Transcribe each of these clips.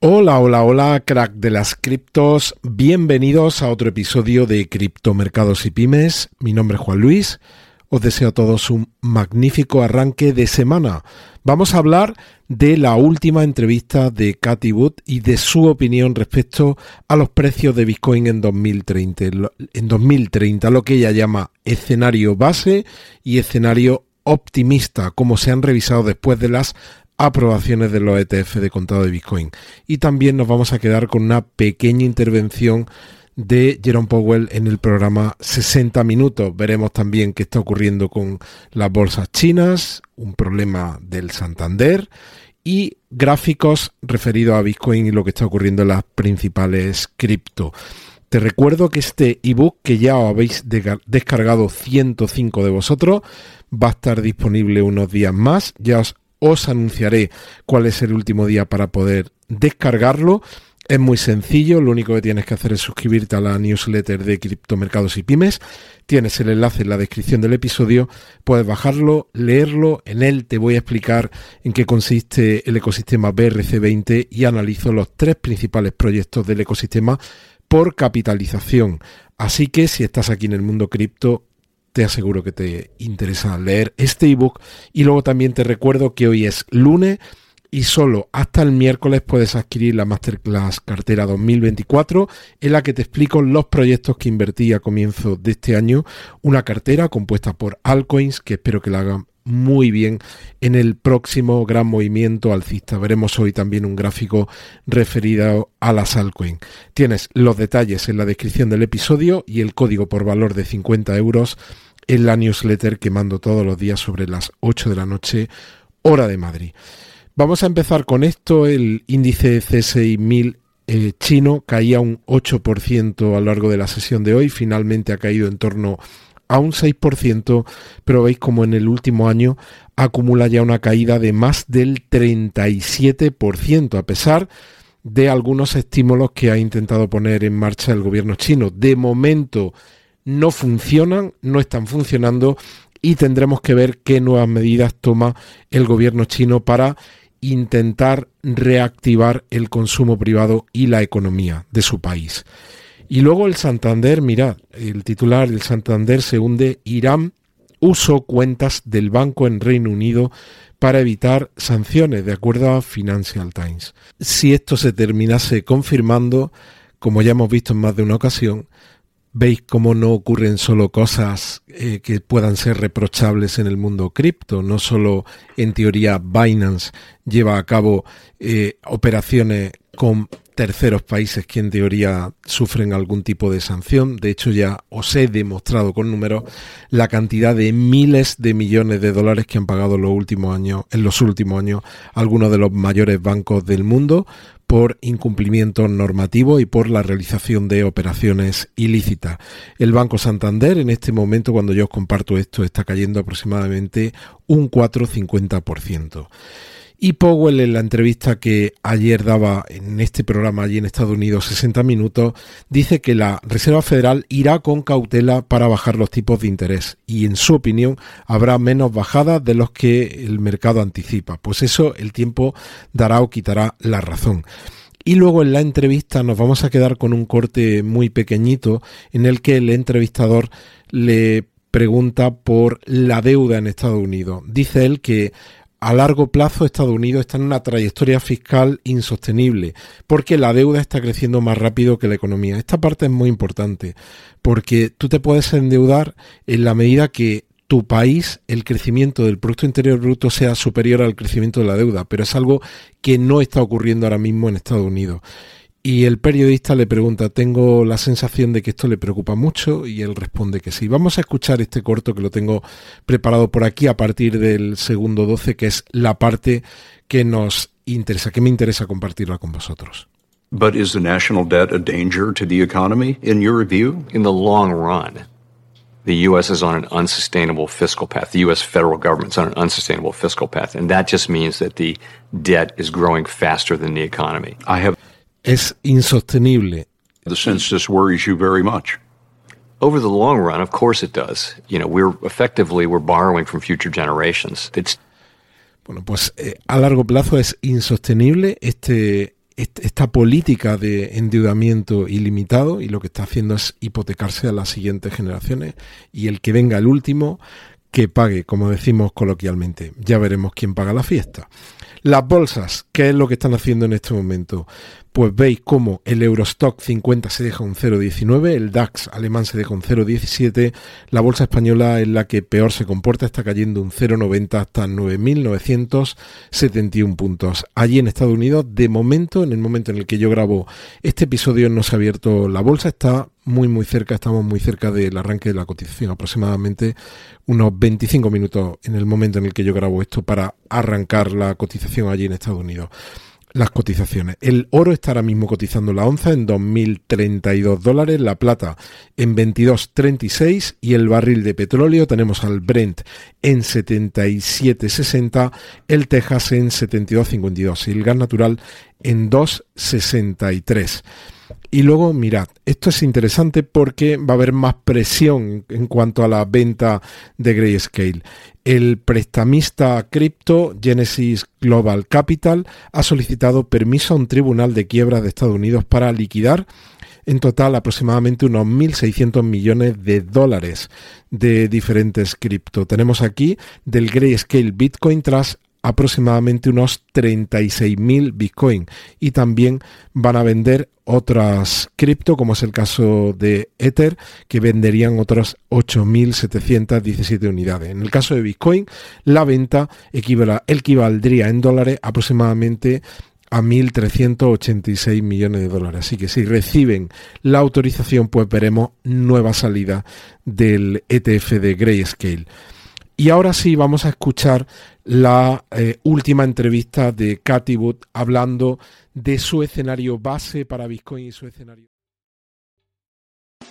Hola, hola, hola, crack de las criptos. Bienvenidos a otro episodio de Criptomercados y Pymes. Mi nombre es Juan Luis. Os deseo a todos un magnífico arranque de semana. Vamos a hablar de la última entrevista de Cathy Wood y de su opinión respecto a los precios de Bitcoin en 2030, en 2030, lo que ella llama escenario base y escenario optimista, como se han revisado después de las aprobaciones de los ETF de contado de Bitcoin. Y también nos vamos a quedar con una pequeña intervención de Jerome Powell en el programa 60 minutos. Veremos también qué está ocurriendo con las bolsas chinas, un problema del Santander y gráficos referidos a Bitcoin y lo que está ocurriendo en las principales cripto. Te recuerdo que este ebook que ya os habéis descargado 105 de vosotros va a estar disponible unos días más. Ya os os anunciaré cuál es el último día para poder descargarlo. Es muy sencillo, lo único que tienes que hacer es suscribirte a la newsletter de Criptomercados y Pymes. Tienes el enlace en la descripción del episodio, puedes bajarlo, leerlo, en él te voy a explicar en qué consiste el ecosistema BRC20 y analizo los tres principales proyectos del ecosistema por capitalización. Así que si estás aquí en el mundo cripto, te aseguro que te interesa leer este ebook. Y luego también te recuerdo que hoy es lunes y solo hasta el miércoles puedes adquirir la Masterclass Cartera 2024 en la que te explico los proyectos que invertí a comienzo de este año. Una cartera compuesta por altcoins que espero que la hagan muy bien en el próximo gran movimiento alcista. Veremos hoy también un gráfico referido a las altcoins. Tienes los detalles en la descripción del episodio y el código por valor de 50 euros en la newsletter que mando todos los días sobre las 8 de la noche, hora de Madrid. Vamos a empezar con esto. El índice CSI 1000 eh, chino caía un 8% a lo largo de la sesión de hoy. Finalmente ha caído en torno a un 6%, pero veis como en el último año acumula ya una caída de más del 37%, a pesar de algunos estímulos que ha intentado poner en marcha el gobierno chino. De momento, no funcionan, no están funcionando y tendremos que ver qué nuevas medidas toma el gobierno chino para intentar reactivar el consumo privado y la economía de su país. Y luego el Santander, mirad, el titular del Santander se hunde, Irán usó cuentas del banco en Reino Unido para evitar sanciones, de acuerdo a Financial Times. Si esto se terminase confirmando, como ya hemos visto en más de una ocasión, veis cómo no ocurren solo cosas eh, que puedan ser reprochables en el mundo cripto, no solo en teoría Binance lleva a cabo eh, operaciones con terceros países que en teoría sufren algún tipo de sanción. De hecho, ya os he demostrado con números la cantidad de miles de millones de dólares que han pagado los últimos años, en los últimos años algunos de los mayores bancos del mundo por incumplimiento normativo y por la realización de operaciones ilícitas. El Banco Santander en este momento, cuando yo os comparto esto, está cayendo aproximadamente un 4,50%. Y Powell en la entrevista que ayer daba en este programa allí en Estados Unidos 60 minutos, dice que la Reserva Federal irá con cautela para bajar los tipos de interés y en su opinión habrá menos bajadas de los que el mercado anticipa. Pues eso el tiempo dará o quitará la razón. Y luego en la entrevista nos vamos a quedar con un corte muy pequeñito en el que el entrevistador le pregunta por la deuda en Estados Unidos. Dice él que a largo plazo Estados Unidos está en una trayectoria fiscal insostenible porque la deuda está creciendo más rápido que la economía. Esta parte es muy importante porque tú te puedes endeudar en la medida que tu país, el crecimiento del Producto Interior Bruto sea superior al crecimiento de la deuda, pero es algo que no está ocurriendo ahora mismo en Estados Unidos. Y el periodista le pregunta, tengo la sensación de que esto le preocupa mucho y él responde que sí. Vamos a escuchar este corto que lo tengo preparado por aquí a partir del segundo 12, que es la parte que nos interesa, que me interesa compartirla con vosotros. But is the national debt a danger to the economy, in your view? In the long run, the U.S. is on an unsustainable fiscal path. The U.S. federal government's on an unsustainable fiscal path, and that just means that the debt is growing faster than the economy. I have es insostenible. The census worries you very much. Over the long run, of course it does. You know, we're effectively we're borrowing from future generations. It's bueno, pues eh, a largo plazo es insostenible este esta política de endeudamiento ilimitado y lo que está haciendo es hipotecarse a las siguientes generaciones y el que venga el último que pague, como decimos coloquialmente. Ya veremos quién paga la fiesta. Las bolsas, ¿qué es lo que están haciendo en este momento? Pues veis cómo el Eurostock 50 se deja un 0,19, el DAX alemán se deja un 0,17, la bolsa española es la que peor se comporta, está cayendo un 0,90 hasta 9.971 puntos. Allí en Estados Unidos, de momento, en el momento en el que yo grabo este episodio, no se ha abierto la bolsa, está muy muy cerca, estamos muy cerca del arranque de la cotización, aproximadamente unos 25 minutos en el momento en el que yo grabo esto para arrancar la cotización allí en Estados Unidos. Las cotizaciones. El oro está ahora mismo cotizando la onza en 2.032 dólares, la plata en 22.36 y el barril de petróleo tenemos al Brent en 77.60, el Texas en 72.52 y el gas natural en 2.63. Y luego, mirad, esto es interesante porque va a haber más presión en cuanto a la venta de Grayscale. El prestamista cripto Genesis Global Capital ha solicitado permiso a un tribunal de quiebra de Estados Unidos para liquidar en total aproximadamente unos 1.600 millones de dólares de diferentes cripto. Tenemos aquí del Grayscale Bitcoin tras aproximadamente unos 36.000 Bitcoin y también van a vender otras cripto, como es el caso de Ether, que venderían otras 8.717 unidades. En el caso de Bitcoin, la venta equivaldría en dólares aproximadamente a 1.386 millones de dólares. Así que si reciben la autorización, pues veremos nueva salida del ETF de Grayscale. Y ahora sí vamos a escuchar la eh, última entrevista de Cathy Wood hablando de su escenario base para Bitcoin y su escenario.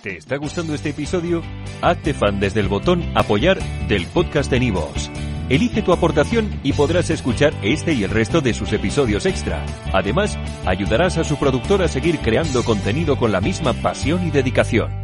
¿Te está gustando este episodio? Hazte fan desde el botón apoyar del podcast de Nivos. Elige tu aportación y podrás escuchar este y el resto de sus episodios extra. Además, ayudarás a su productor a seguir creando contenido con la misma pasión y dedicación.